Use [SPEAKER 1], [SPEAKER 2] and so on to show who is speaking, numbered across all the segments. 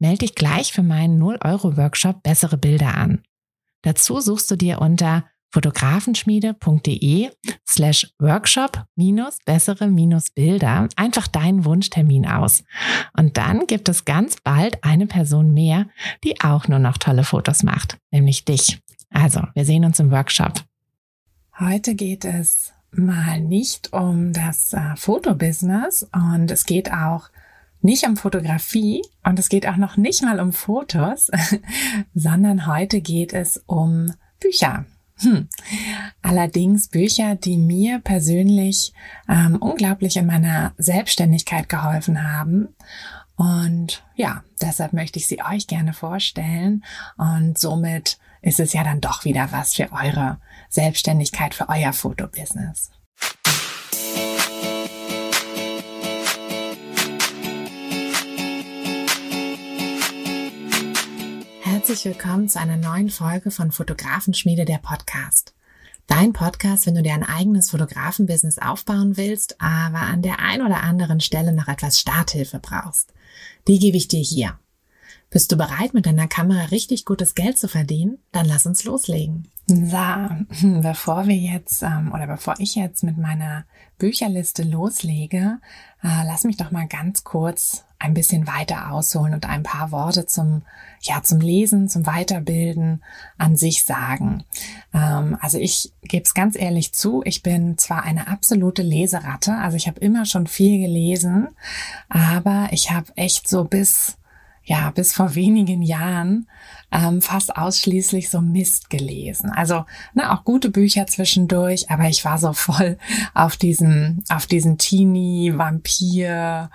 [SPEAKER 1] Melde dich gleich für meinen 0-Euro-Workshop Bessere Bilder an. Dazu suchst du dir unter fotografenschmiede.de slash workshop minus bessere minus Bilder einfach deinen Wunschtermin aus. Und dann gibt es ganz bald eine Person mehr, die auch nur noch tolle Fotos macht, nämlich dich. Also, wir sehen uns im Workshop. Heute geht es mal nicht um das äh, Fotobusiness und es geht auch nicht um Fotografie und es geht auch noch nicht mal um Fotos, sondern heute geht es um Bücher. Hm. Allerdings Bücher, die mir persönlich ähm, unglaublich in meiner Selbstständigkeit geholfen haben. Und ja, deshalb möchte ich sie euch gerne vorstellen. Und somit ist es ja dann doch wieder was für eure Selbstständigkeit, für euer Fotobusiness. Herzlich willkommen zu einer neuen Folge von Fotografenschmiede der Podcast. Dein Podcast, wenn du dir ein eigenes Fotografenbusiness aufbauen willst, aber an der ein oder anderen Stelle noch etwas Starthilfe brauchst. Die gebe ich dir hier. Bist du bereit, mit deiner Kamera richtig gutes Geld zu verdienen? Dann lass uns loslegen. So, bevor wir jetzt ähm, oder bevor ich jetzt mit meiner Bücherliste loslege, äh, lass mich doch mal ganz kurz ein bisschen weiter ausholen und ein paar Worte zum ja zum Lesen, zum Weiterbilden an sich sagen. Ähm, also ich gebe es ganz ehrlich zu, ich bin zwar eine absolute Leseratte, also ich habe immer schon viel gelesen, aber ich habe echt so bis ja, bis vor wenigen Jahren ähm, fast ausschließlich so Mist gelesen. Also ne, auch gute Bücher zwischendurch, aber ich war so voll auf diesem, auf diesen Teenie, Vampir,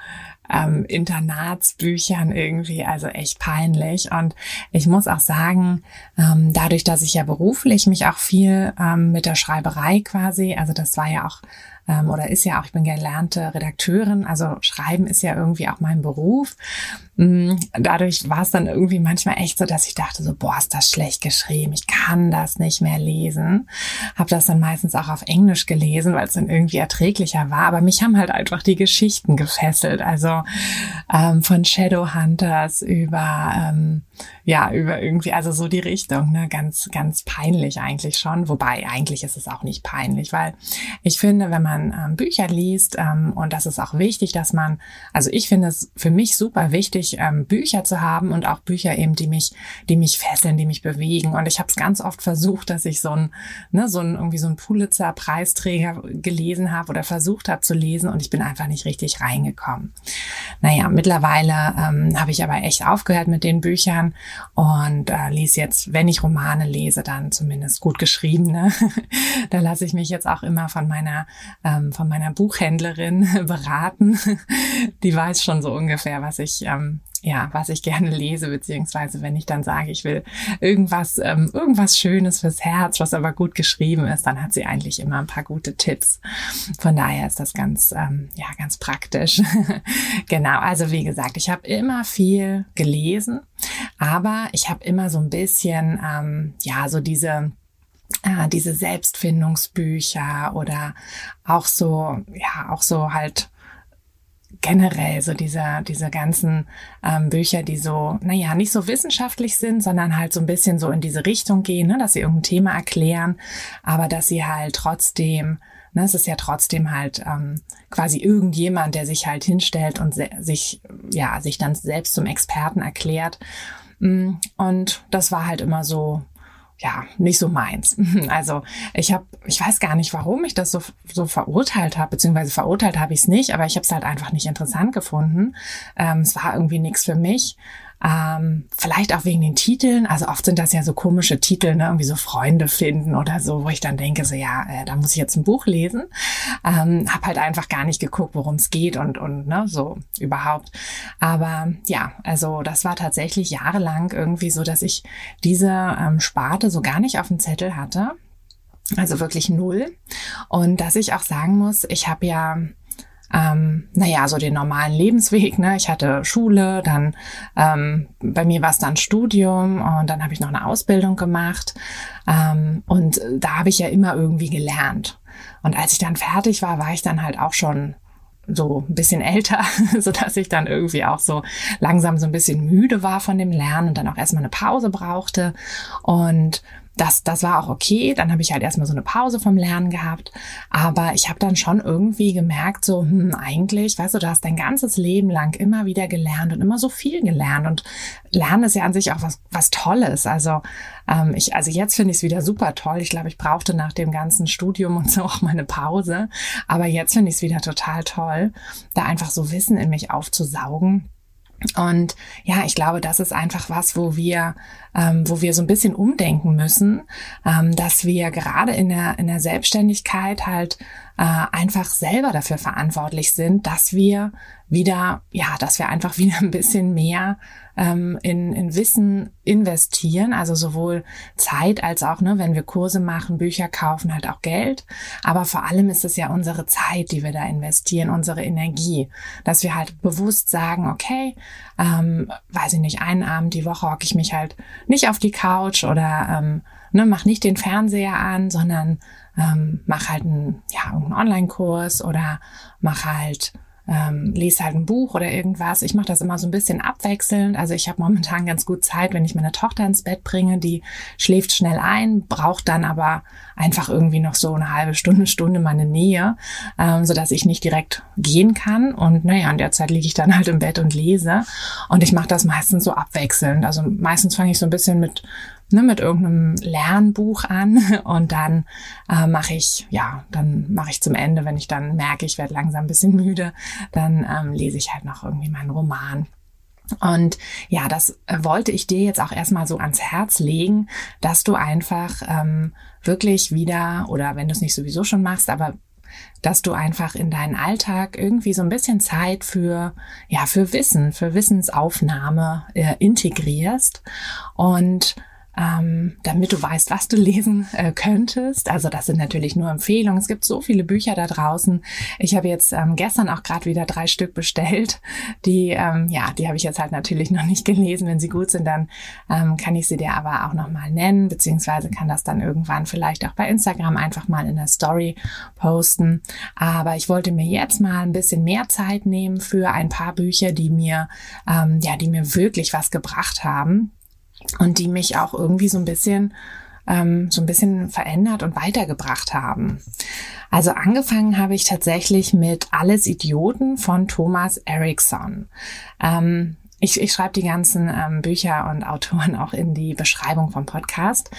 [SPEAKER 1] ähm, Internatsbüchern irgendwie, also echt peinlich. Und ich muss auch sagen, ähm, dadurch, dass ich ja beruflich mich auch viel ähm, mit der Schreiberei quasi, also das war ja auch ähm, oder ist ja auch, ich bin gelernte Redakteurin, also Schreiben ist ja irgendwie auch mein Beruf. Mm, dadurch war es dann irgendwie manchmal echt so, dass ich dachte so, boah, ist das schlecht geschrieben, ich kann das nicht mehr lesen. Habe das dann meistens auch auf Englisch gelesen, weil es dann irgendwie erträglicher war. Aber mich haben halt einfach die Geschichten gefesselt. Also ähm, von Shadowhunters über ähm, ja über irgendwie also so die Richtung, ne, ganz ganz peinlich eigentlich schon. Wobei eigentlich ist es auch nicht peinlich, weil ich finde, wenn man ähm, Bücher liest ähm, und das ist auch wichtig, dass man, also ich finde es für mich super wichtig ähm, Bücher zu haben und auch Bücher eben, die mich, die mich fesseln, die mich bewegen. Und ich habe es ganz oft versucht, dass ich so ein, ne, so ein irgendwie so ein Pulitzer-Preisträger gelesen habe oder versucht habe zu lesen und ich bin einfach nicht richtig reingekommen. Naja, mittlerweile ähm, habe ich aber echt aufgehört mit den Büchern und äh, lese jetzt, wenn ich Romane lese, dann zumindest gut geschrieben. Ne? da lasse ich mich jetzt auch immer von meiner ähm, von meiner Buchhändlerin beraten. Die weiß schon so ungefähr, was ich ähm, ja, was ich gerne lese, beziehungsweise wenn ich dann sage, ich will irgendwas, ähm, irgendwas Schönes fürs Herz, was aber gut geschrieben ist, dann hat sie eigentlich immer ein paar gute Tipps. Von daher ist das ganz, ähm, ja, ganz praktisch. genau, also wie gesagt, ich habe immer viel gelesen, aber ich habe immer so ein bisschen, ähm, ja, so diese äh, diese Selbstfindungsbücher oder auch so, ja, auch so halt generell so diese, diese ganzen ähm, Bücher, die so, naja, nicht so wissenschaftlich sind, sondern halt so ein bisschen so in diese Richtung gehen, ne, dass sie irgendein Thema erklären, aber dass sie halt trotzdem, ne, es ist ja trotzdem halt ähm, quasi irgendjemand, der sich halt hinstellt und sich, ja, sich dann selbst zum Experten erklärt. Mm, und das war halt immer so, ja, nicht so meins. Also ich habe, ich weiß gar nicht, warum ich das so, so verurteilt habe, beziehungsweise verurteilt habe ich es nicht, aber ich habe es halt einfach nicht interessant gefunden. Ähm, es war irgendwie nichts für mich. Ähm, vielleicht auch wegen den Titeln. Also oft sind das ja so komische Titel, ne? irgendwie so Freunde finden oder so, wo ich dann denke, so ja, äh, da muss ich jetzt ein Buch lesen. Ähm, hab halt einfach gar nicht geguckt, worum es geht und, und ne, so überhaupt. Aber ja, also das war tatsächlich jahrelang irgendwie so, dass ich diese ähm, Sparte so gar nicht auf dem Zettel hatte. Also wirklich null. Und dass ich auch sagen muss, ich habe ja ähm, naja, so den normalen Lebensweg. Ne? Ich hatte Schule, dann ähm, bei mir war es dann Studium und dann habe ich noch eine Ausbildung gemacht. Ähm, und da habe ich ja immer irgendwie gelernt. Und als ich dann fertig war, war ich dann halt auch schon so ein bisschen älter, so dass ich dann irgendwie auch so langsam so ein bisschen müde war von dem Lernen und dann auch erstmal eine Pause brauchte. Und das, das war auch okay. Dann habe ich halt erstmal so eine Pause vom Lernen gehabt. Aber ich habe dann schon irgendwie gemerkt, so, hm, eigentlich, weißt du, du hast dein ganzes Leben lang immer wieder gelernt und immer so viel gelernt. Und Lernen ist ja an sich auch was, was Tolles. Also, ähm, ich, also jetzt finde ich es wieder super toll. Ich glaube, ich brauchte nach dem ganzen Studium und so auch meine Pause. Aber jetzt finde ich es wieder total toll, da einfach so Wissen in mich aufzusaugen und ja, ich glaube, das ist einfach was, wo wir, ähm, wo wir so ein bisschen umdenken müssen, ähm, dass wir gerade in der, in der Selbstständigkeit halt äh, einfach selber dafür verantwortlich sind, dass wir wieder, ja, dass wir einfach wieder ein bisschen mehr ähm, in, in Wissen investieren, also sowohl Zeit als auch, ne, wenn wir Kurse machen, Bücher kaufen, halt auch Geld. Aber vor allem ist es ja unsere Zeit, die wir da investieren, unsere Energie, dass wir halt bewusst sagen, okay, ähm, weiß ich nicht, einen Abend die Woche hocke ich mich halt nicht auf die Couch oder ähm, ne, mach nicht den Fernseher an, sondern ähm, mach halt einen, ja, einen Online-Kurs oder mach halt ähm, lese halt ein Buch oder irgendwas. Ich mache das immer so ein bisschen abwechselnd. Also ich habe momentan ganz gut Zeit, wenn ich meine Tochter ins Bett bringe. Die schläft schnell ein, braucht dann aber einfach irgendwie noch so eine halbe Stunde, Stunde meine Nähe, ähm, so dass ich nicht direkt gehen kann. Und naja, in der Zeit liege ich dann halt im Bett und lese. Und ich mache das meistens so abwechselnd. Also meistens fange ich so ein bisschen mit ne, mit irgendeinem Lernbuch an. Und dann äh, mache ich, ja, dann mache ich zum Ende, wenn ich dann merke, ich werde langsam ein bisschen müde, dann ähm, lese ich halt noch irgendwie meinen Roman. Und ja, das äh, wollte ich dir jetzt auch erstmal so ans Herz legen, dass du einfach ähm, wirklich wieder, oder wenn du es nicht sowieso schon machst, aber dass du einfach in deinen Alltag irgendwie so ein bisschen Zeit für, ja, für Wissen, für Wissensaufnahme äh, integrierst. Und ähm, damit du weißt, was du lesen äh, könntest. Also das sind natürlich nur Empfehlungen. Es gibt so viele Bücher da draußen. Ich habe jetzt ähm, gestern auch gerade wieder drei Stück bestellt. Die, ähm, ja, die habe ich jetzt halt natürlich noch nicht gelesen. Wenn sie gut sind, dann ähm, kann ich sie dir aber auch nochmal nennen, beziehungsweise kann das dann irgendwann vielleicht auch bei Instagram einfach mal in der Story posten. Aber ich wollte mir jetzt mal ein bisschen mehr Zeit nehmen für ein paar Bücher, die mir, ähm, ja, die mir wirklich was gebracht haben und die mich auch irgendwie so ein bisschen ähm, so ein bisschen verändert und weitergebracht haben. Also angefangen habe ich tatsächlich mit Alles Idioten von Thomas Erickson. Ähm, ich, ich schreibe die ganzen ähm, Bücher und Autoren auch in die Beschreibung vom Podcast.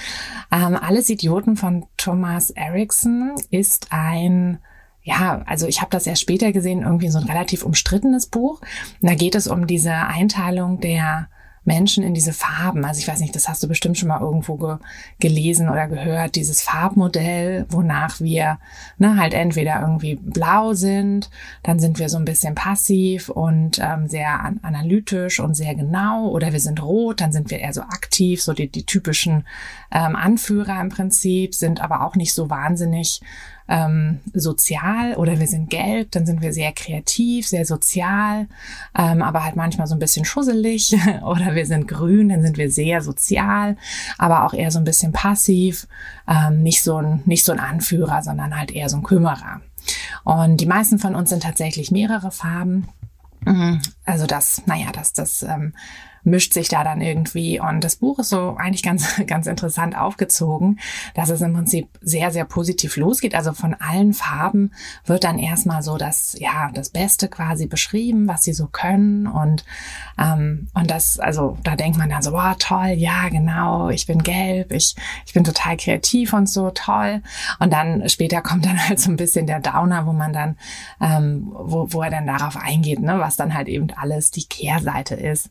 [SPEAKER 1] Ähm, Alles Idioten von Thomas Erickson ist ein ja, also ich habe das erst später gesehen, irgendwie so ein relativ umstrittenes Buch. Und da geht es um diese Einteilung der Menschen in diese Farben. Also ich weiß nicht, das hast du bestimmt schon mal irgendwo ge gelesen oder gehört, dieses Farbmodell, wonach wir ne, halt entweder irgendwie blau sind, dann sind wir so ein bisschen passiv und ähm, sehr an analytisch und sehr genau, oder wir sind rot, dann sind wir eher so aktiv, so die, die typischen ähm, Anführer im Prinzip, sind aber auch nicht so wahnsinnig ähm, sozial oder wir sind gelb, dann sind wir sehr kreativ, sehr sozial, ähm, aber halt manchmal so ein bisschen schusselig oder wir sind grün, dann sind wir sehr sozial, aber auch eher so ein bisschen passiv, ähm, nicht so ein, nicht so ein Anführer, sondern halt eher so ein Kümmerer. Und die meisten von uns sind tatsächlich mehrere Farben. Also das, naja, das, das ähm, mischt sich da dann irgendwie. Und das Buch ist so eigentlich ganz, ganz interessant aufgezogen, dass es im Prinzip sehr, sehr positiv losgeht. Also von allen Farben wird dann erstmal so das, ja, das Beste quasi beschrieben, was sie so können. Und, ähm, und das, also da denkt man dann so, wow, toll, ja, genau, ich bin gelb, ich, ich bin total kreativ und so, toll. Und dann später kommt dann halt so ein bisschen der Downer, wo man dann, ähm, wo, wo er dann darauf eingeht, ne, was dann halt eben alles die Kehrseite ist.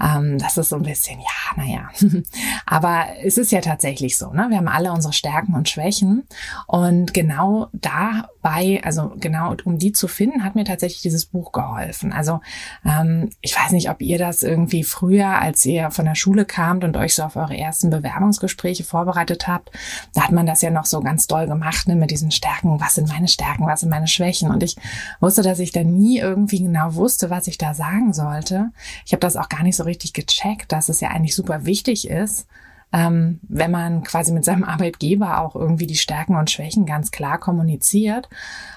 [SPEAKER 1] Ähm, das ist so ein bisschen, ja, naja. Aber es ist ja tatsächlich so, ne? Wir haben alle unsere Stärken und Schwächen. Und genau dabei, also genau um die zu finden, hat mir tatsächlich dieses Buch geholfen. Also ähm, ich weiß nicht, ob ihr das irgendwie früher, als ihr von der Schule kamt und euch so auf eure ersten Bewerbungsgespräche vorbereitet habt, da hat man das ja noch so ganz doll gemacht, ne, mit diesen Stärken. Was sind meine Stärken? Was sind meine Schwächen? Und ich wusste, dass ich da nie irgendwie genau wusste, was ich da sagen sollte. Ich habe das auch gar nicht so richtig gecheckt, dass es ja eigentlich super wichtig ist, ähm, wenn man quasi mit seinem Arbeitgeber auch irgendwie die Stärken und Schwächen ganz klar kommuniziert.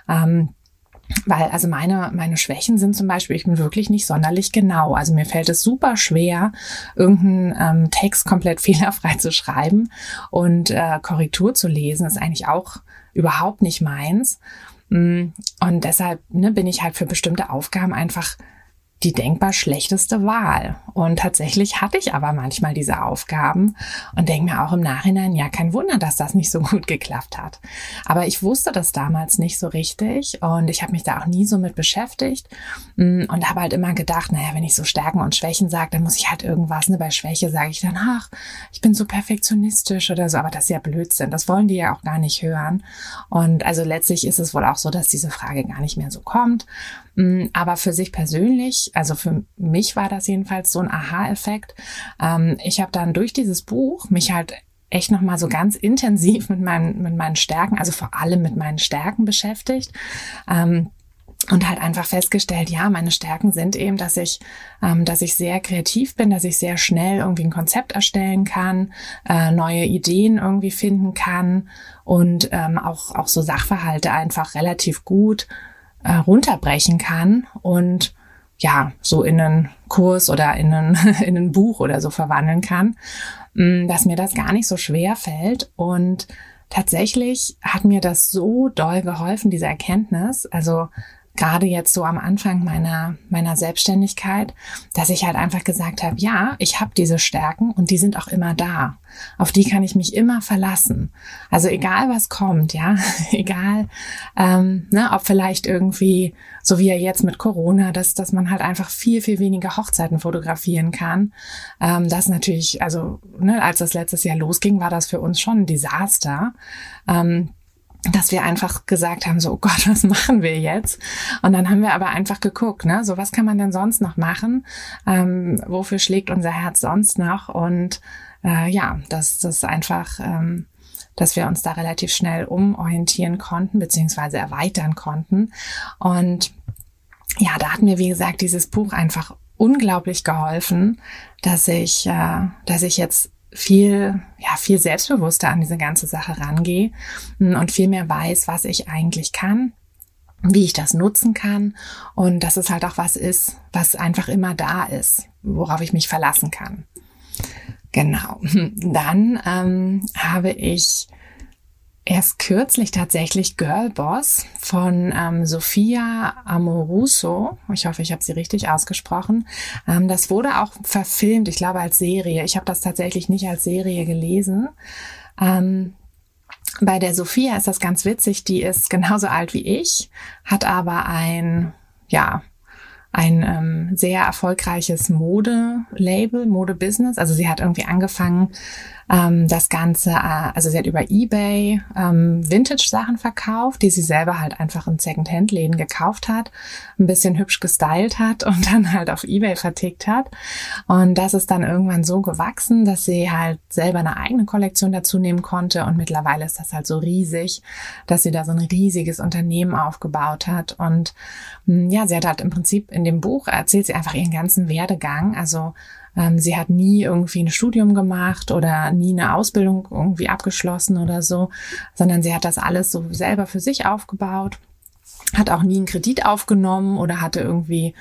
[SPEAKER 1] Ähm, weil also meine, meine Schwächen sind zum Beispiel, ich bin wirklich nicht sonderlich genau. Also mir fällt es super schwer, irgendeinen ähm, Text komplett fehlerfrei zu schreiben und äh, Korrektur zu lesen, ist eigentlich auch überhaupt nicht meins. Mm, und deshalb ne, bin ich halt für bestimmte Aufgaben einfach die denkbar schlechteste Wahl. Und tatsächlich hatte ich aber manchmal diese Aufgaben und denke mir auch im Nachhinein, ja, kein Wunder, dass das nicht so gut geklappt hat. Aber ich wusste das damals nicht so richtig und ich habe mich da auch nie so mit beschäftigt mm, und habe halt immer gedacht, naja, wenn ich so Stärken und Schwächen sage, dann muss ich halt irgendwas, ne, bei Schwäche sage ich dann, ach, ich bin so perfektionistisch oder so, aber das ist ja Blödsinn, das wollen die ja auch gar nicht hören. Und also letztlich ist es wohl auch so, dass diese Frage gar nicht mehr so kommt. Mm, aber für sich persönlich, also für mich war das jedenfalls so ein Aha-Effekt. Ähm, ich habe dann durch dieses Buch mich halt echt nochmal so ganz intensiv mit meinen, mit meinen Stärken, also vor allem mit meinen Stärken beschäftigt. Ähm, und halt einfach festgestellt, ja, meine Stärken sind eben, dass ich, ähm, dass ich sehr kreativ bin, dass ich sehr schnell irgendwie ein Konzept erstellen kann, äh, neue Ideen irgendwie finden kann und ähm, auch auch so Sachverhalte einfach relativ gut äh, runterbrechen kann und ja, so in einen Kurs oder in ein, in ein Buch oder so verwandeln kann, mm, dass mir das gar nicht so schwer fällt. Und tatsächlich hat mir das so doll geholfen, diese Erkenntnis. Also gerade jetzt so am Anfang meiner, meiner Selbstständigkeit, dass ich halt einfach gesagt habe, ja, ich habe diese Stärken und die sind auch immer da. Auf die kann ich mich immer verlassen. Also egal was kommt, ja, egal, ähm, ne, ob vielleicht irgendwie, so wie ja jetzt mit Corona, dass, dass man halt einfach viel, viel weniger Hochzeiten fotografieren kann. Ähm, das natürlich, also ne, als das letztes Jahr losging, war das für uns schon ein Desaster. Ähm, dass wir einfach gesagt haben, so, oh Gott, was machen wir jetzt? Und dann haben wir aber einfach geguckt, ne, so was kann man denn sonst noch machen? Ähm, wofür schlägt unser Herz sonst noch? Und äh, ja, das, das einfach, ähm, dass wir uns da relativ schnell umorientieren konnten, beziehungsweise erweitern konnten. Und ja, da hat mir, wie gesagt, dieses Buch einfach unglaublich geholfen, dass ich, äh, dass ich jetzt viel, ja, viel selbstbewusster an diese ganze Sache rangehe hm, und viel mehr weiß, was ich eigentlich kann, wie ich das nutzen kann und dass es halt auch was ist, was einfach immer da ist, worauf ich mich verlassen kann. Genau. Dann ähm, habe ich erst kürzlich tatsächlich Girlboss von ähm, Sophia Amoruso. Ich hoffe, ich habe sie richtig ausgesprochen. Ähm, das wurde auch verfilmt, ich glaube als Serie. Ich habe das tatsächlich nicht als Serie gelesen. Ähm, bei der Sophia ist das ganz witzig. Die ist genauso alt wie ich, hat aber ein, ja, ein ähm, sehr erfolgreiches Mode-Label, Mode-Business. Also sie hat irgendwie angefangen, ähm, das Ganze, äh, also sie hat über eBay ähm, Vintage-Sachen verkauft, die sie selber halt einfach in Second-Hand-Läden gekauft hat, ein bisschen hübsch gestylt hat und dann halt auf eBay vertickt hat. Und das ist dann irgendwann so gewachsen, dass sie halt selber eine eigene Kollektion dazu nehmen konnte. Und mittlerweile ist das halt so riesig, dass sie da so ein riesiges Unternehmen aufgebaut hat. Und hm, ja, sie hat halt im Prinzip in dem Buch erzählt sie einfach ihren ganzen Werdegang. Also sie hat nie irgendwie ein Studium gemacht oder nie eine Ausbildung irgendwie abgeschlossen oder so, sondern sie hat das alles so selber für sich aufgebaut, hat auch nie einen Kredit aufgenommen oder hatte irgendwie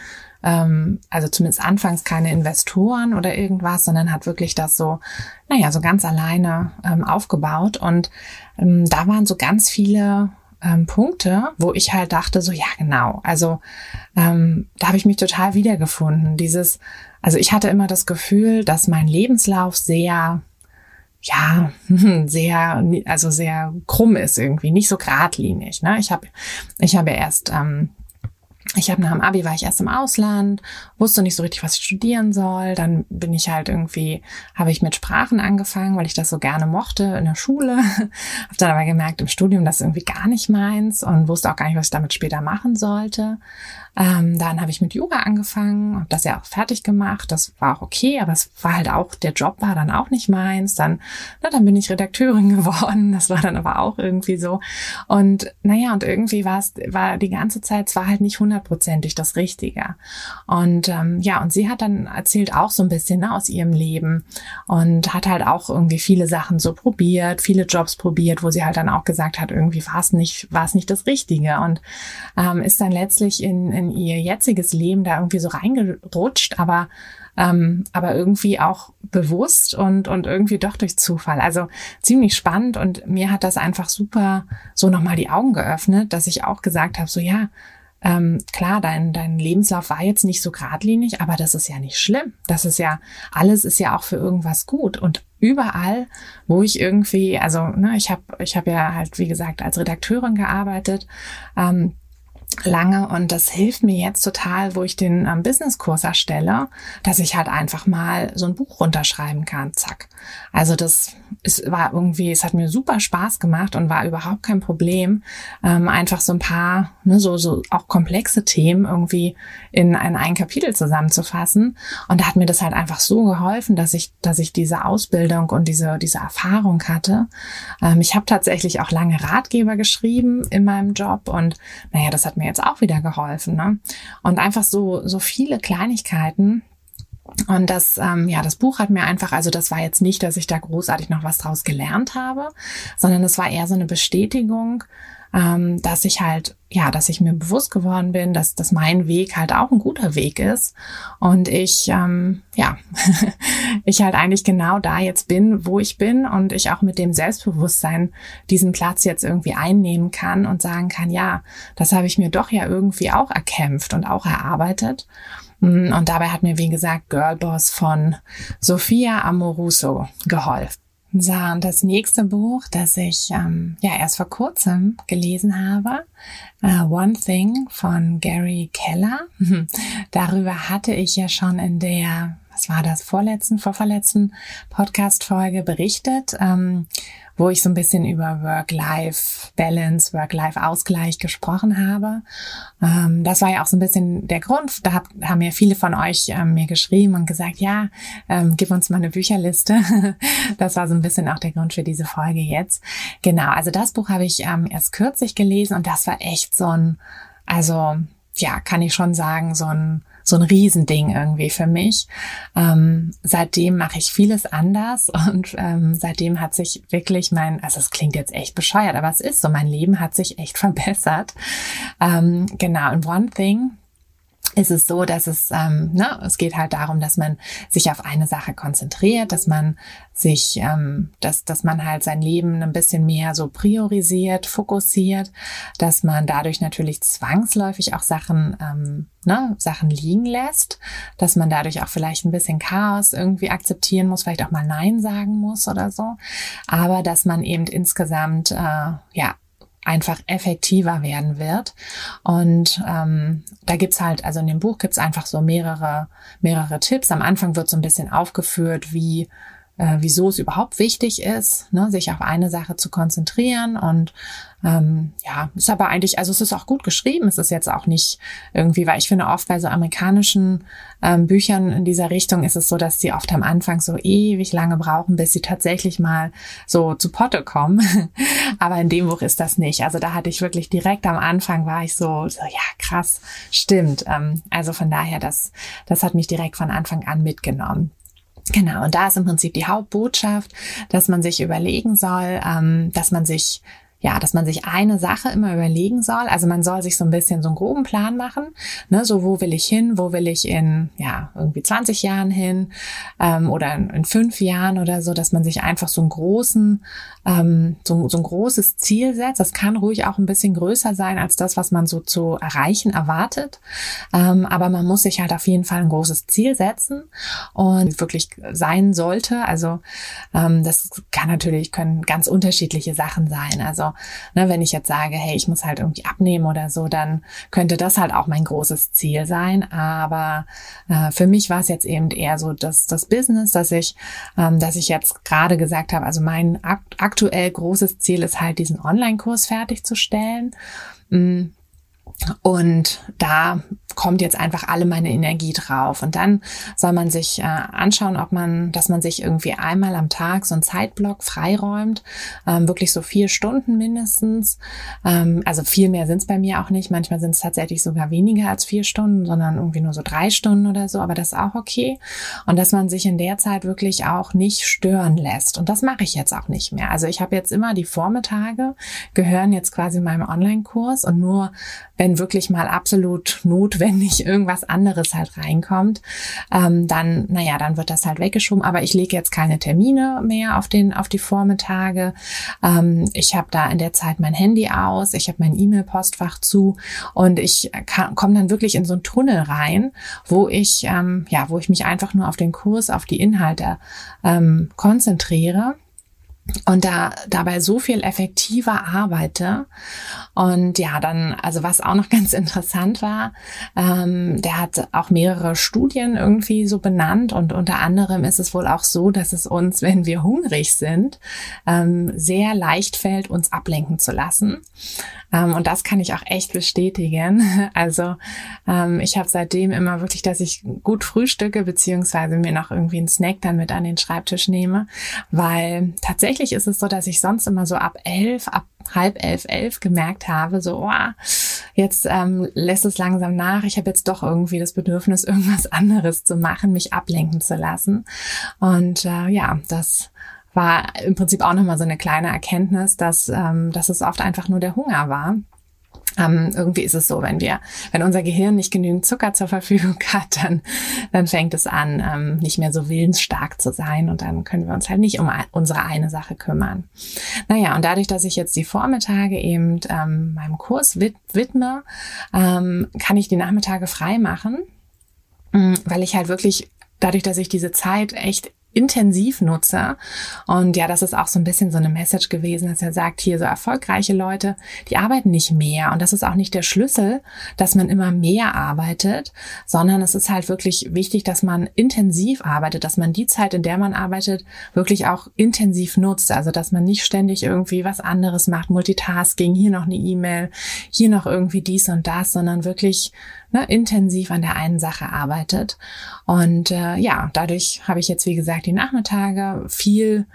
[SPEAKER 1] ähm, also zumindest anfangs keine Investoren oder irgendwas, sondern hat wirklich das so, naja, so ganz alleine ähm, aufgebaut. Und ähm, da waren so ganz viele ähm, Punkte, wo ich halt dachte, so ja, genau. Also ähm, da habe ich mich total wiedergefunden. Dieses, also ich hatte immer das Gefühl, dass mein Lebenslauf sehr ja, sehr, also sehr krumm ist irgendwie, nicht so geradlinig. Ne? Ich habe ich habe erst ähm, ich habe nach dem Abi war ich erst im Ausland, wusste nicht so richtig, was ich studieren soll. Dann bin ich halt irgendwie, habe ich mit Sprachen angefangen, weil ich das so gerne mochte in der Schule. habe dann aber gemerkt, im Studium das ist irgendwie gar nicht meins und wusste auch gar nicht, was ich damit später machen sollte. Ähm, dann habe ich mit Yoga angefangen, habe das ja auch fertig gemacht. Das war auch okay, aber es war halt auch, der Job war dann auch nicht meins. Dann, na, dann bin ich Redakteurin geworden. Das war dann aber auch irgendwie so. Und naja, und irgendwie war es, war die ganze Zeit, es war halt nicht hundertprozentig das Richtige. Und ähm, ja, und sie hat dann erzählt auch so ein bisschen ne, aus ihrem Leben und hat halt auch irgendwie viele Sachen so probiert, viele Jobs probiert, wo sie halt dann auch gesagt hat, irgendwie war es nicht, war es nicht das Richtige und ähm, ist dann letztlich in, in ihr jetziges Leben da irgendwie so reingerutscht, aber ähm, aber irgendwie auch bewusst und und irgendwie doch durch Zufall. Also ziemlich spannend und mir hat das einfach super so nochmal die Augen geöffnet, dass ich auch gesagt habe, so ja, ähm, klar, dein, dein Lebenslauf war jetzt nicht so geradlinig, aber das ist ja nicht schlimm. Das ist ja, alles ist ja auch für irgendwas gut. Und überall, wo ich irgendwie, also ne, ich habe ich hab ja halt, wie gesagt, als Redakteurin gearbeitet. Ähm, lange und das hilft mir jetzt total, wo ich den ähm, Businesskurs erstelle, dass ich halt einfach mal so ein Buch runterschreiben kann, zack. Also das es war irgendwie, es hat mir super Spaß gemacht und war überhaupt kein Problem, ähm, einfach so ein paar, ne, so so auch komplexe Themen irgendwie in ein, ein Kapitel zusammenzufassen und da hat mir das halt einfach so geholfen, dass ich dass ich diese Ausbildung und diese diese Erfahrung hatte. Ähm, ich habe tatsächlich auch lange Ratgeber geschrieben in meinem Job und naja, das hat mir jetzt auch wieder geholfen. Ne? Und einfach so, so viele Kleinigkeiten. Und das, ähm, ja, das Buch hat mir einfach, also das war jetzt nicht, dass ich da großartig noch was draus gelernt habe, sondern es war eher so eine Bestätigung, ähm, dass ich halt, ja, dass ich mir bewusst geworden bin, dass, dass mein Weg halt auch ein guter Weg ist und ich, ähm, ja, ich halt eigentlich genau da jetzt bin, wo ich bin und ich auch mit dem Selbstbewusstsein diesen Platz jetzt irgendwie einnehmen kann und sagen kann, ja, das habe ich mir doch ja irgendwie auch erkämpft und auch erarbeitet. Mm, und dabei hat mir, wie gesagt, Girlboss von Sophia Amoruso geholfen. So, und das nächste Buch, das ich ähm, ja erst vor kurzem gelesen habe, uh, One Thing von Gary Keller. Darüber hatte ich ja schon in der, was war das, vorletzten, vorverletzten Podcast-Folge berichtet. Ähm, wo ich so ein bisschen über Work-Life-Balance, Work-Life-Ausgleich gesprochen habe. Ähm, das war ja auch so ein bisschen der Grund. Da hab, haben ja viele von euch ähm, mir geschrieben und gesagt, ja, ähm, gib uns mal eine Bücherliste. das war so ein bisschen auch der Grund für diese Folge jetzt. Genau, also das Buch habe ich ähm, erst kürzlich gelesen und das war echt so ein, also ja, kann ich schon sagen, so ein so ein Riesending irgendwie für mich. Ähm, seitdem mache ich vieles anders und ähm, seitdem hat sich wirklich mein, also es klingt jetzt echt bescheuert, aber es ist so, mein Leben hat sich echt verbessert. Ähm, genau, und One Thing, ist es so, dass es, ähm, ne, es geht halt darum, dass man sich auf eine Sache konzentriert, dass man sich, ähm, dass, dass man halt sein Leben ein bisschen mehr so priorisiert, fokussiert, dass man dadurch natürlich zwangsläufig auch Sachen, ähm, ne, Sachen liegen lässt, dass man dadurch auch vielleicht ein bisschen Chaos irgendwie akzeptieren muss, vielleicht auch mal Nein sagen muss oder so, aber dass man eben insgesamt, äh, ja, einfach effektiver werden wird. Und ähm, da gibt's halt, also in dem Buch gibt's einfach so mehrere, mehrere Tipps. Am Anfang wird so ein bisschen aufgeführt, wie äh, wieso es überhaupt wichtig ist, ne, sich auf eine Sache zu konzentrieren. Und ähm, ja, ist aber eigentlich, also es ist auch gut geschrieben. Es ist jetzt auch nicht irgendwie, weil ich finde, oft bei so amerikanischen ähm, Büchern in dieser Richtung ist es so, dass sie oft am Anfang so ewig lange brauchen, bis sie tatsächlich mal so zu Potte kommen. aber in dem Buch ist das nicht. Also da hatte ich wirklich direkt am Anfang war ich so, so ja, krass, stimmt. Ähm, also von daher, das, das hat mich direkt von Anfang an mitgenommen. Genau, und da ist im Prinzip die Hauptbotschaft, dass man sich überlegen soll, ähm, dass man sich ja, dass man sich eine Sache immer überlegen soll. Also man soll sich so ein bisschen so einen groben Plan machen. Ne? So, wo will ich hin? Wo will ich in, ja, irgendwie 20 Jahren hin? Ähm, oder in, in, fünf Jahren oder so, dass man sich einfach so einen großen, ähm, so, so ein großes Ziel setzt. Das kann ruhig auch ein bisschen größer sein als das, was man so zu erreichen erwartet. Ähm, aber man muss sich halt auf jeden Fall ein großes Ziel setzen und wirklich sein sollte. Also ähm, das kann natürlich, können ganz unterschiedliche Sachen sein. Also ne, wenn ich jetzt sage, hey, ich muss halt irgendwie abnehmen oder so, dann könnte das halt auch mein großes Ziel sein. Aber äh, für mich war es jetzt eben eher so, dass das Business, dass ich, ähm, dass ich jetzt gerade gesagt habe, also mein aktuell großes Ziel ist halt, diesen Online-Kurs fertigzustellen. Mm. Und da kommt jetzt einfach alle meine Energie drauf. Und dann soll man sich äh, anschauen, ob man, dass man sich irgendwie einmal am Tag so einen Zeitblock freiräumt, ähm, wirklich so vier Stunden mindestens. Ähm, also viel mehr sind es bei mir auch nicht. Manchmal sind es tatsächlich sogar weniger als vier Stunden, sondern irgendwie nur so drei Stunden oder so. Aber das ist auch okay. Und dass man sich in der Zeit wirklich auch nicht stören lässt. Und das mache ich jetzt auch nicht mehr. Also ich habe jetzt immer die Vormittage gehören jetzt quasi meinem Online-Kurs und nur wenn wirklich mal absolut notwendig irgendwas anderes halt reinkommt, ähm, dann, naja, dann wird das halt weggeschoben. Aber ich lege jetzt keine Termine mehr auf den, auf die Vormittage. Ähm, ich habe da in der Zeit mein Handy aus, ich habe mein E-Mail-Postfach zu und ich komme dann wirklich in so einen Tunnel rein, wo ich, ähm, ja, wo ich mich einfach nur auf den Kurs, auf die Inhalte ähm, konzentriere und da dabei so viel effektiver arbeite. Und ja, dann, also was auch noch ganz interessant war, ähm, der hat auch mehrere Studien irgendwie so benannt und unter anderem ist es wohl auch so, dass es uns, wenn wir hungrig sind, ähm, sehr leicht fällt, uns ablenken zu lassen. Ähm, und das kann ich auch echt bestätigen. Also ähm, ich habe seitdem immer wirklich, dass ich gut frühstücke, beziehungsweise mir noch irgendwie einen Snack dann mit an den Schreibtisch nehme, weil tatsächlich ist es so, dass ich sonst immer so ab elf, ab halb elf, elf gemerkt habe, so, oh, jetzt ähm, lässt es langsam nach. Ich habe jetzt doch irgendwie das Bedürfnis, irgendwas anderes zu machen, mich ablenken zu lassen. Und äh, ja, das war im Prinzip auch nochmal so eine kleine Erkenntnis, dass, ähm, dass es oft einfach nur der Hunger war. Ähm, irgendwie ist es so, wenn wir, wenn unser Gehirn nicht genügend Zucker zur Verfügung hat, dann, dann fängt es an, ähm, nicht mehr so willensstark zu sein und dann können wir uns halt nicht um unsere eine Sache kümmern. Naja, und dadurch, dass ich jetzt die Vormittage eben ähm, meinem Kurs wid widme, ähm, kann ich die Nachmittage frei machen, mm, weil ich halt wirklich dadurch, dass ich diese Zeit echt intensiv nutze. Und ja, das ist auch so ein bisschen so eine Message gewesen, dass er sagt, hier so erfolgreiche Leute, die arbeiten nicht mehr. Und das ist auch nicht der Schlüssel, dass man immer mehr arbeitet, sondern es ist halt wirklich wichtig, dass man intensiv arbeitet, dass man die Zeit, in der man arbeitet, wirklich auch intensiv nutzt. Also, dass man nicht ständig irgendwie was anderes macht, Multitasking, hier noch eine E-Mail, hier noch irgendwie dies und das, sondern wirklich ne, intensiv an der einen Sache arbeitet. Und äh, ja, dadurch habe ich jetzt, wie gesagt, die Nachmittage viel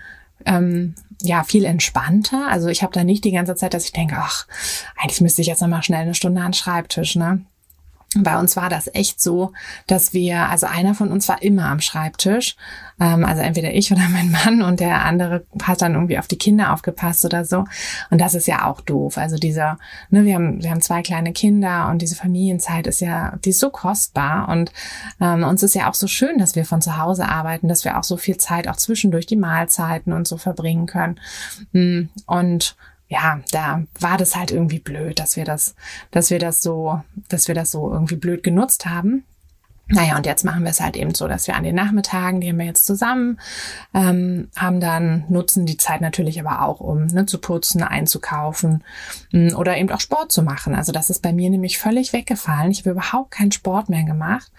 [SPEAKER 1] ähm, ja viel entspannter. Also ich habe da nicht die ganze Zeit, dass ich denke, ach, eigentlich müsste ich jetzt noch mal schnell eine Stunde an den Schreibtisch, ne? Bei uns war das echt so, dass wir, also einer von uns war immer am Schreibtisch, ähm, also entweder ich oder mein Mann und der andere hat dann irgendwie auf die Kinder aufgepasst oder so. Und das ist ja auch doof. Also dieser, ne, wir haben, wir haben zwei kleine Kinder und diese Familienzeit ist ja, die ist so kostbar und ähm, uns ist ja auch so schön, dass wir von zu Hause arbeiten, dass wir auch so viel Zeit auch zwischendurch die Mahlzeiten und so verbringen können. Mm, und ja, da war das halt irgendwie blöd, dass wir das, dass wir das so, dass wir das so irgendwie blöd genutzt haben. Naja, und jetzt machen wir es halt eben so, dass wir an den Nachmittagen, die haben wir jetzt zusammen, ähm, haben dann, nutzen die Zeit natürlich aber auch, um ne, zu putzen, einzukaufen mh, mm, oder eben auch Sport zu machen. Also das ist bei mir nämlich völlig weggefallen. Ich habe überhaupt keinen Sport mehr gemacht.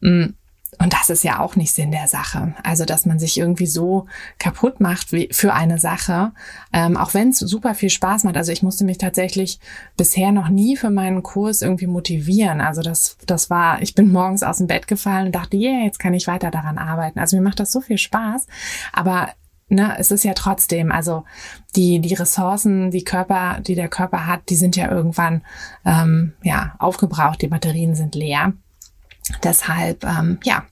[SPEAKER 1] Mh, mm, und das ist ja auch nicht Sinn der Sache. Also, dass man sich irgendwie so kaputt macht wie für eine Sache, ähm, auch wenn es super viel Spaß macht. Also ich musste mich tatsächlich bisher noch nie für meinen Kurs irgendwie motivieren. Also das, das war, ich bin morgens aus dem Bett gefallen und dachte, yeah, jetzt kann ich weiter daran arbeiten. Also mir macht das so viel Spaß. Aber ne, es ist ja trotzdem, also die, die Ressourcen, die Körper, die der Körper hat, die sind ja irgendwann ähm, ja aufgebraucht, die Batterien sind leer. Deshalb, ähm, ja,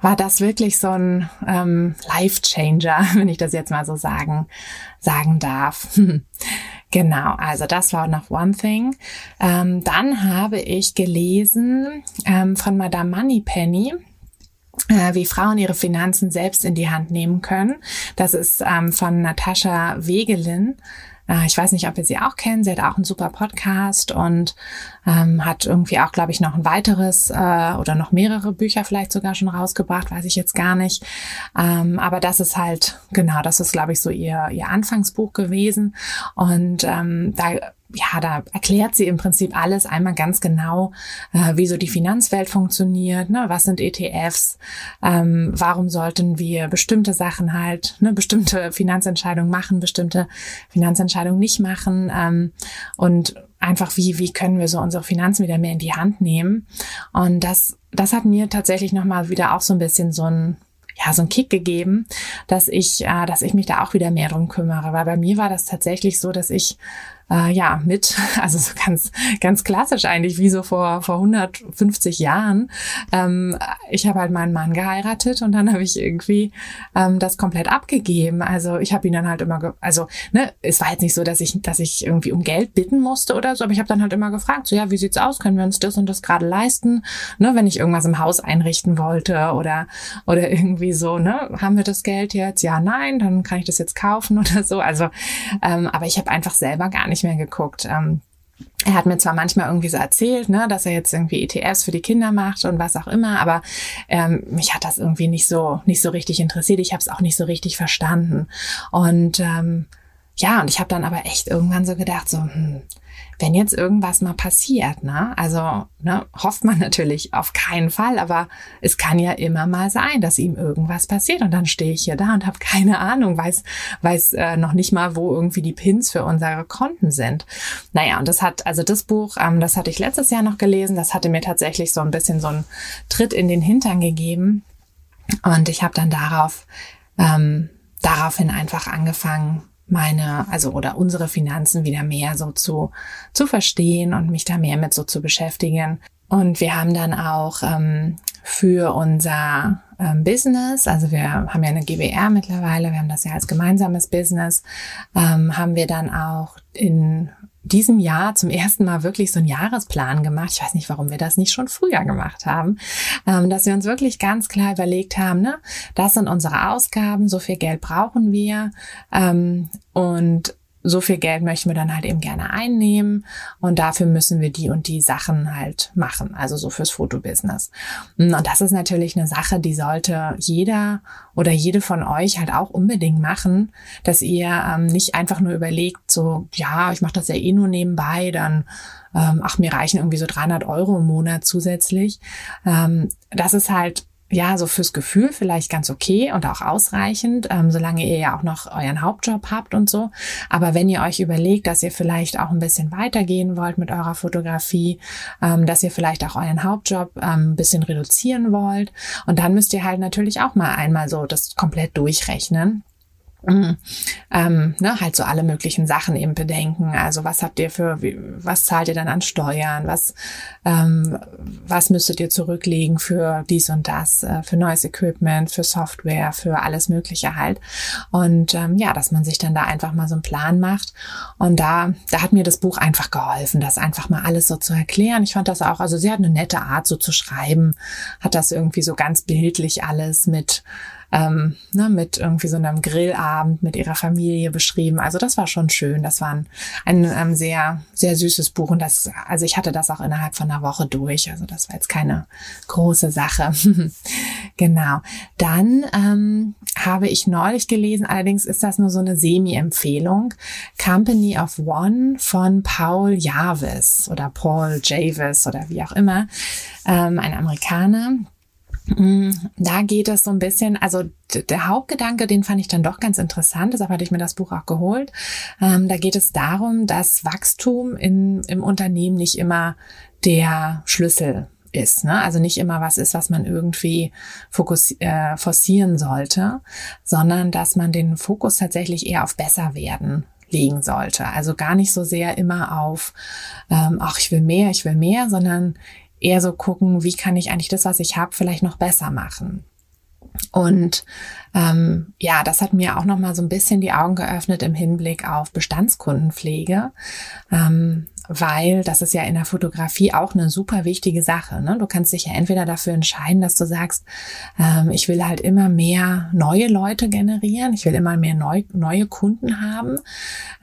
[SPEAKER 1] war das wirklich so ein ähm, Life-Changer, wenn ich das jetzt mal so sagen, sagen darf. genau, also das war noch One Thing. Ähm, dann habe ich gelesen ähm, von Madame Moneypenny, äh, wie Frauen ihre Finanzen selbst in die Hand nehmen können. Das ist ähm, von Natascha Wegelin Äh, ich weiß nicht, ob ihr sie auch kennt. Sie hat auch einen super Podcast und ähm, hat irgendwie auch, glaube ich, noch ein weiteres äh, oder noch mehrere Bücher vielleicht sogar schon rausgebracht, weiß ich jetzt gar nicht. Ähm, aber das ist halt, genau, das ist, glaube ich, so ihr, ihr Anfangsbuch gewesen. Und ähm, da ja, da erklärt sie im Prinzip alles einmal ganz genau, äh, wie so die Finanzwelt funktioniert, ne? was sind ETFs, ähm, warum sollten wir bestimmte Sachen halt, ne, bestimmte Finanzentscheidungen machen, bestimmte Finanzentscheidungen nicht machen ähm, und einfach wie, wie können wir so unsere Finanzen wieder mehr in die Hand nehmen. Und das, das hat mir tatsächlich nochmal wieder auch so ein bisschen so ein ja, so ein Kick gegeben, dass ich, äh, dass ich mich da auch wieder mehr drum kümmere. Weil bei mir war das tatsächlich so, dass ich äh, ja, mit, also so ganz, ganz klassisch eigentlich, wie so vor, vor 150 Jahren. Ähm, ich habe halt meinen Mann geheiratet und dann habe ich irgendwie ähm, das komplett abgegeben. Also ich habe ihn dann halt immer, also ne, es war jetzt nicht so, dass ich, dass ich irgendwie um Geld bitten musste oder so, aber ich habe dann halt immer gefragt, so ja, wie sieht's aus? Können wir uns das und das gerade leisten? Ne, wenn ich irgendwas im Haus einrichten wollte oder oder irgendwie so, ne, haben wir das Geld jetzt? Ja, nein, dann kann ich das jetzt kaufen oder so. Also, ähm, aber ich habe einfach selber gar nicht mehr geguckt. Ähm, er hat mir zwar manchmal irgendwie so erzählt, ne, dass er jetzt irgendwie ETFs für die Kinder macht und was auch immer, aber ähm, mich hat das irgendwie nicht so nicht so richtig interessiert. Ich habe es auch nicht so richtig verstanden. Und ähm, ja, und ich habe dann aber echt irgendwann so gedacht, so, hm, wenn jetzt irgendwas mal passiert, ne? Also ne, hofft man natürlich auf keinen Fall, aber es kann ja immer mal sein, dass ihm irgendwas passiert und dann stehe ich hier da und habe keine Ahnung, weiß weiß äh, noch nicht mal, wo irgendwie die Pins für unsere Konten sind. Naja, und das hat also das Buch, ähm, das hatte ich letztes Jahr noch gelesen, das hatte mir tatsächlich so ein bisschen so einen Tritt in den Hintern gegeben und ich habe dann darauf ähm, daraufhin einfach angefangen meine, also oder unsere Finanzen wieder mehr so zu, zu verstehen und mich da mehr mit so zu beschäftigen. Und wir haben dann auch ähm, für unser ähm, Business, also wir haben ja eine GBR mittlerweile, wir haben das ja als gemeinsames Business, ähm, haben wir dann auch in diesem Jahr zum ersten Mal wirklich so einen Jahresplan gemacht. Ich weiß nicht, warum wir das nicht schon früher gemacht haben, ähm, dass wir uns wirklich ganz klar überlegt haben, ne, das sind unsere Ausgaben, so viel Geld brauchen wir ähm, und so viel Geld möchten wir dann halt eben gerne einnehmen und dafür müssen wir die und die Sachen halt machen, also so fürs Fotobusiness. Und das ist natürlich eine Sache, die sollte jeder oder jede von euch halt auch unbedingt machen, dass ihr ähm, nicht einfach nur überlegt, so, ja, ich mache das ja eh nur nebenbei, dann ähm, ach, mir reichen irgendwie so 300 Euro im Monat zusätzlich. Ähm, das ist halt ja, so fürs Gefühl vielleicht ganz okay und auch ausreichend, ähm, solange ihr ja auch noch euren Hauptjob habt und so. Aber wenn ihr euch überlegt, dass ihr vielleicht auch ein bisschen weitergehen wollt mit eurer Fotografie, ähm, dass ihr vielleicht auch euren Hauptjob ähm, ein bisschen reduzieren wollt, und dann müsst ihr halt natürlich auch mal einmal so das komplett durchrechnen Mhm. Ähm, ne, halt so alle möglichen Sachen eben bedenken. Also was habt ihr für, wie, was zahlt ihr dann an Steuern? Was, ähm, was müsstet ihr zurücklegen für dies und das, äh, für neues Equipment, für Software, für alles Mögliche halt. Und ähm, ja, dass man sich dann da einfach mal so einen Plan macht. Und da, da hat mir das Buch einfach geholfen, das einfach mal alles so zu erklären. Ich fand das auch, also sie hat eine nette Art so zu schreiben, hat das irgendwie so ganz bildlich alles mit ähm, ne, mit irgendwie so einem Grillabend mit ihrer Familie beschrieben. Also das war schon schön. Das war ein, ein ähm, sehr, sehr süßes Buch und das, also ich hatte das auch innerhalb von einer Woche durch. Also das war jetzt keine große Sache. genau. Dann ähm, habe ich neulich gelesen, allerdings ist das nur so eine Semi-Empfehlung, Company of One von Paul Jarvis oder Paul Javis oder wie auch immer, ähm, ein Amerikaner da geht es so ein bisschen, also der Hauptgedanke, den fand ich dann doch ganz interessant, deshalb hatte ich mir das Buch auch geholt. Ähm, da geht es darum, dass Wachstum in, im Unternehmen nicht immer der Schlüssel ist. Ne? Also nicht immer was ist, was man irgendwie fokus, äh, forcieren sollte, sondern dass man den Fokus tatsächlich eher auf besser werden legen sollte. Also gar nicht so sehr immer auf, ähm, ach, ich will mehr, ich will mehr, sondern eher so gucken, wie kann ich eigentlich das, was ich habe, vielleicht noch besser machen. Und ähm, ja, das hat mir auch noch mal so ein bisschen die Augen geöffnet im Hinblick auf Bestandskundenpflege, ähm, weil das ist ja in der Fotografie auch eine super wichtige Sache. Ne? Du kannst dich ja entweder dafür entscheiden, dass du sagst, ähm, ich will halt immer mehr neue Leute generieren, ich will immer mehr neu, neue Kunden haben.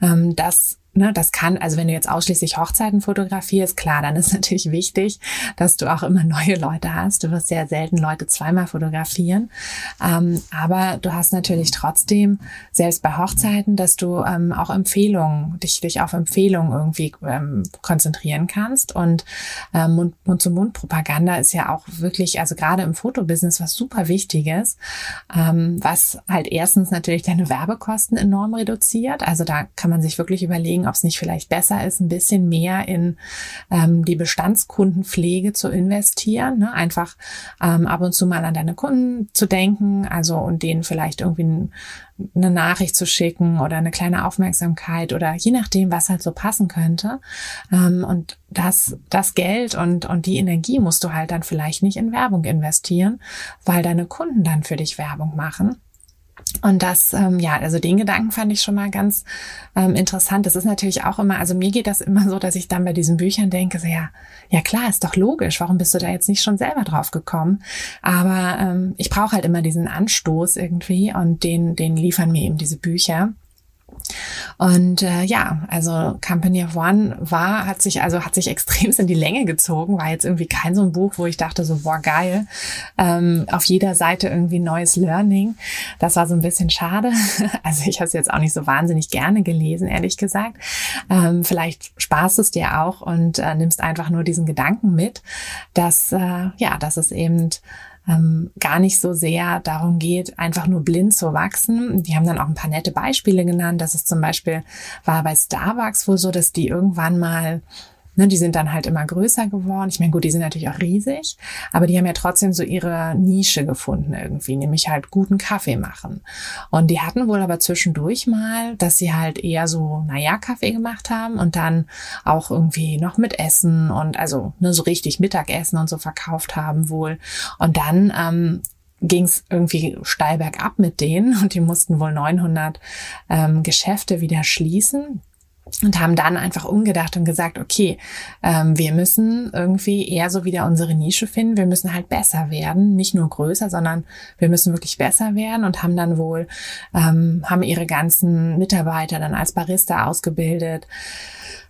[SPEAKER 1] Ähm, das Ne, das kann, also wenn du jetzt ausschließlich Hochzeiten fotografierst, klar, dann ist natürlich wichtig, dass du auch immer neue Leute hast. Du wirst sehr selten Leute zweimal fotografieren. Ähm, aber du hast natürlich trotzdem, selbst bei Hochzeiten, dass du ähm, auch Empfehlungen, dich, dich auf Empfehlungen irgendwie ähm, konzentrieren kannst. Und ähm, Mund-zu-Mund-Propaganda ist ja auch wirklich, also gerade im Fotobusiness was super Wichtiges, ähm, was halt erstens natürlich deine Werbekosten enorm reduziert. Also da kann man sich wirklich überlegen, überlegen, ob es nicht vielleicht besser ist, ein bisschen mehr in ähm, die Bestandskundenpflege zu investieren. Ne? Einfach ähm, ab und zu mal an deine Kunden zu denken, also und denen vielleicht irgendwie eine Nachricht zu schicken oder eine kleine Aufmerksamkeit oder je nachdem, was halt so passen könnte. Ähm, und das, das Geld und, und die Energie musst du halt dann vielleicht nicht in Werbung investieren, weil deine Kunden dann für dich Werbung machen. Und das, ähm, ja, also den Gedanken fand ich schon mal ganz ähm, interessant. Das ist natürlich auch immer, also mir geht das immer so, dass ich dann bei diesen Büchern denke, so, ja, ja klar, ist doch logisch. Warum bist du da jetzt nicht schon selber drauf gekommen? Aber ähm, ich brauche halt immer diesen Anstoß irgendwie und den, den liefern mir eben diese Bücher. Und äh, ja, also Company of One war, hat sich also hat sich extrem in die Länge gezogen, war jetzt irgendwie kein so ein Buch, wo ich dachte so, boah, geil, ähm, auf jeder Seite irgendwie neues Learning. Das war so ein bisschen schade. Also ich habe es jetzt auch nicht so wahnsinnig gerne gelesen, ehrlich gesagt. Ähm, vielleicht sparst es dir auch und äh, nimmst einfach nur diesen Gedanken mit, dass äh, ja, dass es eben ähm, gar nicht so sehr darum geht, einfach nur blind zu wachsen. Die haben dann auch ein paar nette Beispiele genannt. Das ist zum Beispiel, war bei Starbucks wohl so, dass die irgendwann mal Ne, die sind dann halt immer größer geworden. Ich meine, gut, die sind natürlich auch riesig, aber die haben ja trotzdem so ihre Nische gefunden irgendwie, nämlich halt guten Kaffee machen. Und die hatten wohl aber zwischendurch mal, dass sie halt eher so, naja, Kaffee gemacht haben und dann auch irgendwie noch mit Essen und also ne, so richtig Mittagessen und so verkauft haben wohl. Und dann ähm, ging es irgendwie steil bergab mit denen und die mussten wohl 900 ähm, Geschäfte wieder schließen und haben dann einfach umgedacht und gesagt, okay, ähm, wir müssen irgendwie eher so wieder unsere Nische finden. Wir müssen halt besser werden, nicht nur größer, sondern wir müssen wirklich besser werden und haben dann wohl, ähm, haben ihre ganzen Mitarbeiter dann als Barista ausgebildet,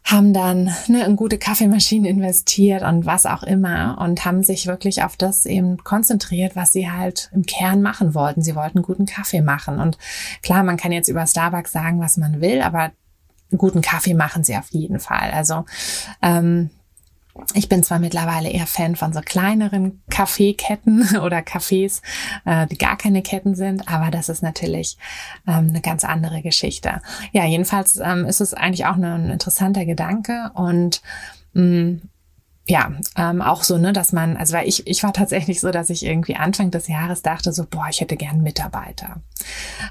[SPEAKER 1] haben dann ne, in gute Kaffeemaschinen investiert und was auch immer und haben sich wirklich auf das eben konzentriert, was sie halt im Kern machen wollten. Sie wollten guten Kaffee machen. Und klar, man kann jetzt über Starbucks sagen, was man will, aber guten Kaffee machen sie auf jeden Fall. Also ähm, ich bin zwar mittlerweile eher Fan von so kleineren Kaffeeketten oder Cafés, äh, die gar keine Ketten sind, aber das ist natürlich ähm, eine ganz andere Geschichte. Ja, jedenfalls ähm, ist es eigentlich auch ein interessanter Gedanke und mh, mm, ja, ähm, auch so, ne, dass man, also weil ich, ich war tatsächlich so, dass ich irgendwie Anfang des Jahres dachte so, boah, ich hätte gern Mitarbeiter.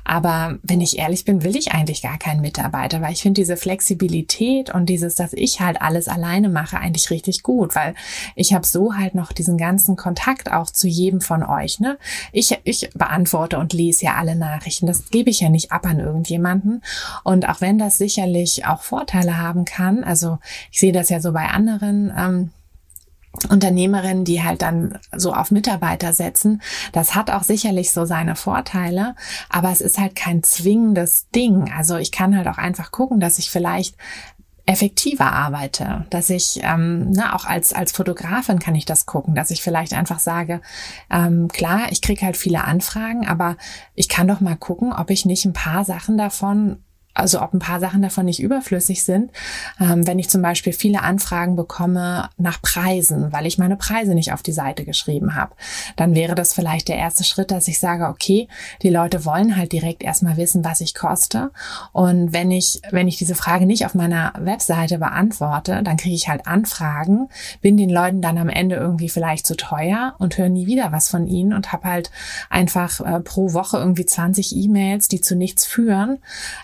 [SPEAKER 1] Aber wenn ich ehrlich bin, will ich eigentlich gar keinen Mitarbeiter, weil ich finde diese Flexibilität und dieses, dass ich halt alles alleine mache, eigentlich richtig gut, weil ich habe so halt noch diesen ganzen Kontakt auch zu jedem von euch, ne? Ich, ich beantworte und lese ja alle Nachrichten. Das gebe ich ja nicht ab an irgendjemanden. Und auch wenn das sicherlich auch Vorteile haben kann, also ich sehe das ja so bei anderen, ähm, Unternehmerinnen, die halt dann so auf Mitarbeiter setzen. Das hat auch sicherlich so seine Vorteile, aber es ist halt kein zwingendes Ding. Also ich kann halt auch einfach gucken, dass ich vielleicht effektiver arbeite, dass ich ähm, ne, auch als als Fotografin kann ich das gucken, dass ich vielleicht einfach sage, ähm, klar, ich kriege halt viele Anfragen, aber ich kann doch mal gucken, ob ich nicht ein paar Sachen davon also ob ein paar Sachen davon nicht überflüssig sind. Ähm, wenn ich zum Beispiel viele Anfragen bekomme nach Preisen, weil ich meine Preise nicht auf die Seite geschrieben habe, dann wäre das vielleicht der erste Schritt, dass ich sage, okay, die Leute wollen halt direkt erstmal wissen, was ich koste. Und wenn ich, wenn ich diese Frage nicht auf meiner Webseite beantworte, dann kriege ich halt Anfragen, bin den Leuten dann am Ende irgendwie vielleicht zu teuer und höre nie wieder was von ihnen und habe halt einfach äh, pro Woche irgendwie 20 E-Mails, die zu nichts führen.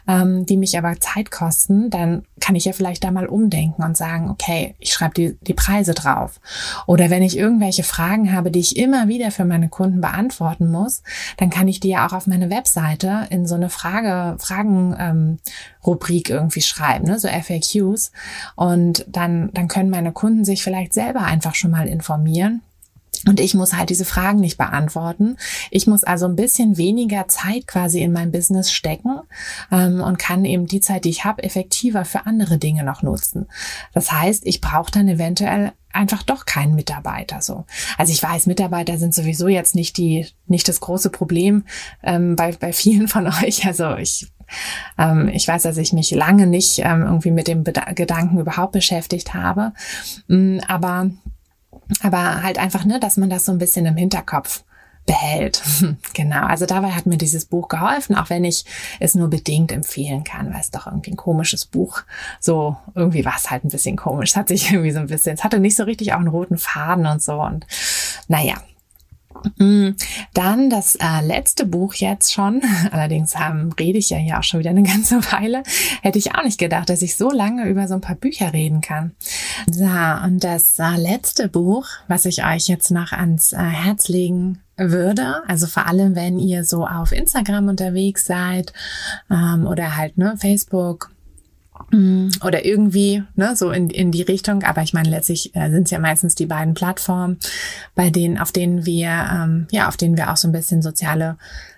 [SPEAKER 1] Ähm, die mich aber Zeit kosten, dann kann ich ja vielleicht da mal umdenken und sagen, okay, ich schreibe die, die Preise drauf. Oder wenn ich irgendwelche Fragen habe, die ich immer wieder für meine Kunden beantworten muss, dann kann ich die ja auch auf meine Webseite in so eine Frage, Fragen, ähm, irgendwie schreiben, ne? so FAQs. Und dann, dann können meine Kunden sich vielleicht selber einfach schon mal informieren und ich muss halt diese Fragen nicht beantworten. Ich muss also ein bisschen weniger Zeit quasi in mein Business stecken ähm, und kann eben die Zeit, die ich habe, effektiver für andere Dinge noch nutzen. Das heißt, ich brauche dann eventuell einfach doch keinen Mitarbeiter so. Also ich weiß, Mitarbeiter sind sowieso jetzt nicht die nicht das große Problem ähm, bei bei vielen von euch. Also ich ähm, ich weiß, dass ich mich lange nicht ähm, irgendwie mit dem Gedanken überhaupt beschäftigt habe, ähm, aber aber halt einfach, ne, dass man das so ein bisschen im Hinterkopf behält. genau, also dabei hat mir dieses Buch geholfen, auch wenn ich es nur bedingt empfehlen kann, weil es doch irgendwie ein komisches Buch, so irgendwie war es halt ein bisschen komisch. Es hat sich irgendwie so ein bisschen, es hatte nicht so richtig auch einen roten Faden und so und naja, dann das äh, letzte Buch jetzt schon, allerdings ähm, rede ich ja hier auch schon wieder eine ganze Weile, hätte ich auch nicht gedacht, dass ich so lange über so ein paar Bücher reden kann. So, und das äh, letzte Buch, was ich euch jetzt noch ans äh, Herz legen würde, also vor allem, wenn ihr so auf Instagram unterwegs seid ähm, oder halt ne Facebook Mm, oder irgendwie ne, so in, in die Richtung. Aber ich meine, letztlich äh, sind es ja meistens die beiden Plattformen, bei denen, auf denen wir, ähm, ja, auf denen wir auch so ein bisschen soziale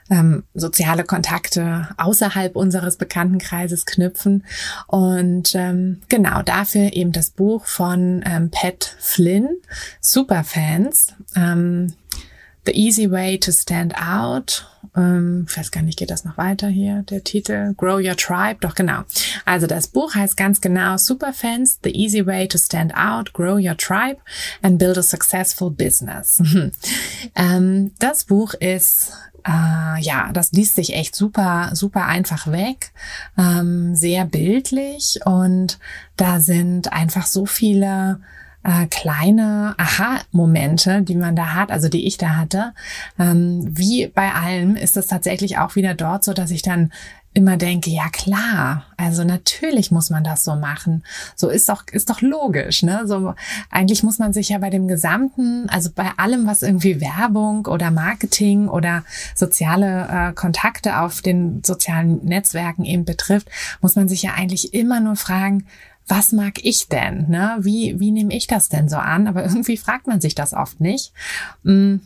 [SPEAKER 1] ähm, soziale Kontakte außerhalb unseres Bekanntenkreises knüpfen. Und ähm, genau dafür eben das Buch von ähm, Pat Flynn, Superfans. Ähm, The Easy Way to Stand Out. Ähm, ich weiß gar nicht, geht das noch weiter hier, der Titel? Grow Your Tribe, doch genau. Also das Buch heißt ganz genau Superfans, The Easy Way to Stand Out, Grow Your Tribe and Build a Successful Business. ähm, das Buch ist äh, ja, das liest sich echt super, super einfach weg, ähm, sehr bildlich und da sind einfach so viele äh, kleine Aha-Momente, die man da hat, also die ich da hatte. Ähm, wie bei allem ist es tatsächlich auch wieder dort so, dass ich dann immer denke, ja klar, also natürlich muss man das so machen. So ist doch, ist doch logisch, ne? So, eigentlich muss man sich ja bei dem gesamten, also bei allem, was irgendwie Werbung oder Marketing oder soziale äh, Kontakte auf den sozialen Netzwerken eben betrifft, muss man sich ja eigentlich immer nur fragen, was mag ich denn? Ne? Wie, wie nehme ich das denn so an? Aber irgendwie fragt man sich das oft nicht. Mm.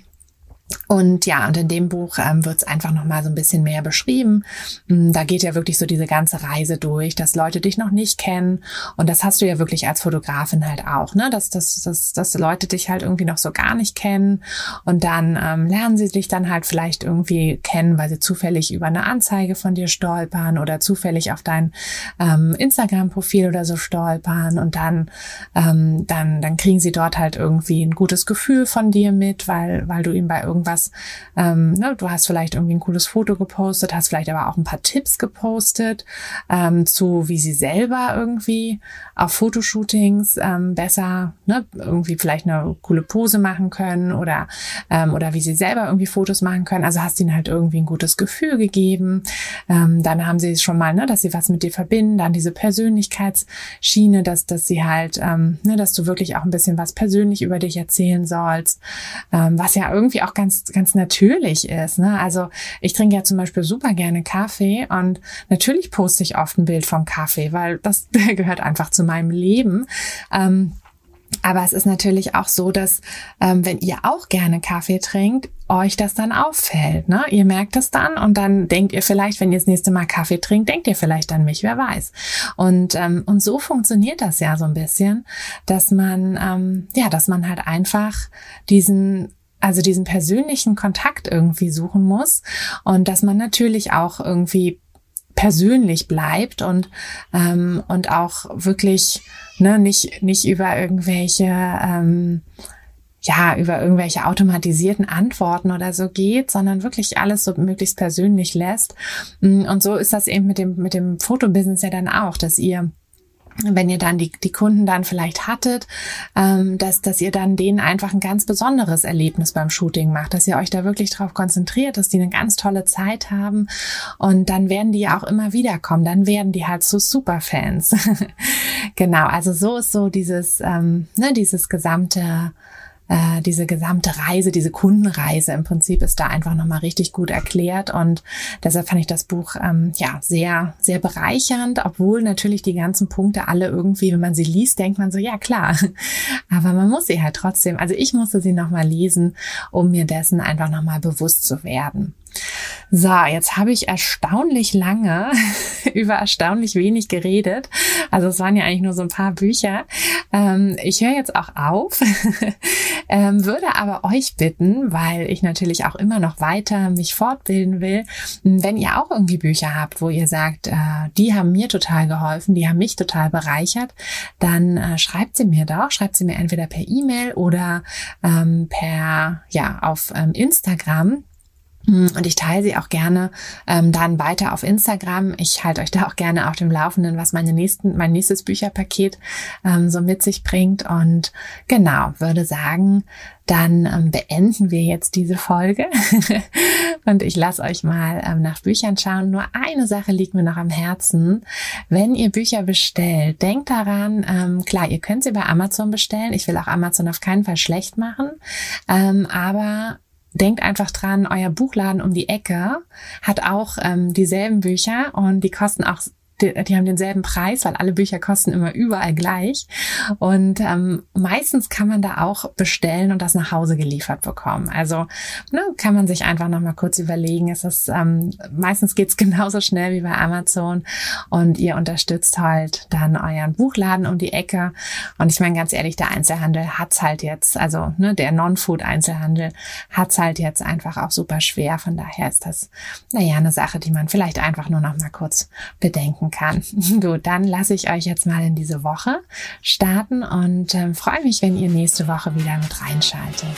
[SPEAKER 1] Und ja, und in dem Buch ähm, wird es einfach nochmal so ein bisschen mehr beschrieben. Mm, da geht ja wirklich so diese ganze Reise durch, dass Leute dich noch nicht kennen. Und das hast du ja wirklich als Fotografin halt auch, ne? Dass, dass, dass, dass Leute dich halt irgendwie noch so gar nicht kennen. Und dann ähm, lernen sie dich dann halt vielleicht irgendwie kennen, weil sie zufällig über eine Anzeige von dir stolpern oder zufällig auf dein ähm, Instagram-Profil oder so stolpern. Und dann, ähm, dann, dann kriegen sie dort halt irgendwie ein gutes Gefühl von dir mit, weil, weil du ihm bei irgendeinem irgendwas, ähm, ne, du hast vielleicht irgendwie ein cooles Foto gepostet, hast vielleicht aber auch ein paar Tipps gepostet ähm, zu, wie sie selber irgendwie auf Fotoshootings ähm, besser, ne, irgendwie vielleicht eine coole Pose machen können oder ähm, oder wie sie selber irgendwie Fotos machen können. Also hast ihnen halt irgendwie ein gutes Gefühl gegeben. Ähm, dann haben sie es schon mal, ne, dass sie was mit dir verbinden, dann diese Persönlichkeitsschiene, dass dass sie halt, ähm, ne, dass du wirklich auch ein bisschen was persönlich über dich erzählen sollst, ähm, was ja irgendwie auch ganz ganz, ganz natürlich ist. Ne? Also ich trinke ja zum Beispiel super gerne Kaffee und natürlich poste ich oft ein Bild vom Kaffee, weil das gehört einfach zu meinem Leben. Ähm, aber es ist natürlich auch so, dass ähm, wenn ihr auch gerne Kaffee trinkt, euch das dann auffällt. Ne? Ihr merkt es dann und dann denkt ihr vielleicht, wenn ihr das nächste Mal Kaffee trinkt, denkt ihr vielleicht an mich, wer weiß. Und, ähm, und so funktioniert das ja so ein bisschen, dass man, ähm, ja, dass man halt einfach diesen also diesen persönlichen Kontakt irgendwie suchen muss und dass man natürlich auch irgendwie persönlich bleibt und ähm, und auch wirklich ne nicht nicht über irgendwelche ähm, ja, über irgendwelche automatisierten Antworten oder so geht, sondern wirklich alles so möglichst persönlich lässt. Und so ist das eben mit dem, mit dem Fotobusiness ja dann auch, dass ihr wenn ihr dann die, die Kunden dann vielleicht hattet, ähm, dass, dass ihr dann denen einfach ein ganz besonderes Erlebnis beim Shooting macht, dass ihr euch da wirklich drauf konzentriert, dass die eine ganz tolle Zeit haben und dann werden die auch immer wieder kommen, dann werden die halt so Superfans. genau, also so ist so dieses, ähm, ne, dieses gesamte äh, diese gesamte Reise, diese Kundenreise im Prinzip ist da einfach nochmal richtig gut erklärt und deshalb fand ich das Buch ähm, ja sehr, sehr bereichernd, obwohl natürlich die ganzen Punkte alle irgendwie, wenn man sie liest, denkt man so, ja klar, aber man muss sie halt trotzdem, also ich musste sie nochmal lesen, um mir dessen einfach nochmal bewusst zu werden. So, jetzt habe ich erstaunlich lange über erstaunlich wenig geredet. Also es waren ja eigentlich nur so ein paar Bücher. Ähm, ich höre jetzt auch auf, ähm, würde aber euch bitten, weil ich natürlich auch immer noch weiter mich fortbilden will, wenn ihr auch irgendwie Bücher habt, wo ihr sagt, äh, die haben mir total geholfen, die haben mich total bereichert, dann äh, schreibt sie mir doch, schreibt sie mir entweder per E-Mail oder ähm, per, ja, auf ähm, Instagram. Und ich teile sie auch gerne ähm, dann weiter auf Instagram. Ich halte euch da auch gerne auf dem Laufenden, was meine nächsten, mein nächstes Bücherpaket ähm, so mit sich bringt. Und genau, würde sagen, dann ähm, beenden wir jetzt diese Folge. und ich lasse euch mal ähm, nach Büchern schauen. Nur eine Sache liegt mir noch am Herzen. Wenn ihr Bücher bestellt, denkt daran, ähm, klar, ihr könnt sie bei Amazon bestellen. Ich will auch Amazon auf keinen Fall schlecht machen. Ähm, aber denkt einfach dran, euer Buchladen um die Ecke hat auch ähm, dieselben Bücher und die kosten auch die, die haben denselben Preis, weil alle Bücher kosten immer überall gleich. Und ähm, meistens kann man da auch bestellen und das nach Hause geliefert bekommen. Also ne, kann man sich einfach noch mal kurz überlegen. Es ist ähm, meistens geht's genauso schnell wie bei Amazon und ihr unterstützt halt dann euren Buchladen um die Ecke. Und ich meine ganz ehrlich, der Einzelhandel hat's halt jetzt, also ne, der Non-Food-Einzelhandel hat's halt jetzt einfach auch super schwer. Von daher ist das naja eine Sache, die man vielleicht einfach nur noch mal kurz bedenken kann. Gut, dann lasse ich euch jetzt mal in diese Woche starten und äh, freue mich, wenn ihr nächste Woche wieder mit reinschaltet.